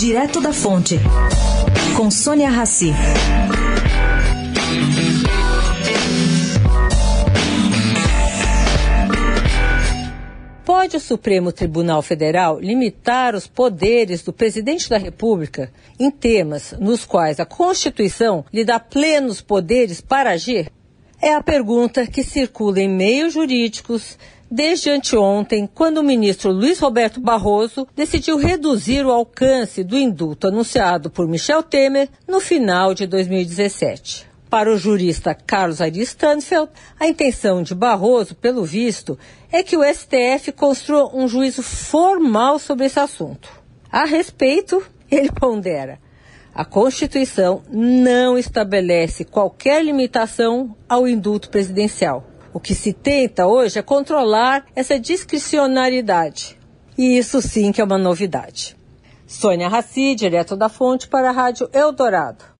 Direto da Fonte, com Sônia Rassi. Pode o Supremo Tribunal Federal limitar os poderes do presidente da República em temas nos quais a Constituição lhe dá plenos poderes para agir? É a pergunta que circula em meios jurídicos desde anteontem, quando o ministro Luiz Roberto Barroso decidiu reduzir o alcance do indulto anunciado por Michel Temer no final de 2017. Para o jurista Carlos Ari Stanfeld, a intenção de Barroso, pelo visto, é que o STF construa um juízo formal sobre esse assunto. A respeito, ele pondera. A Constituição não estabelece qualquer limitação ao indulto presidencial. O que se tenta hoje é controlar essa discricionariedade. E isso sim que é uma novidade. Sônia Raci, direto da fonte para a Rádio Eldorado.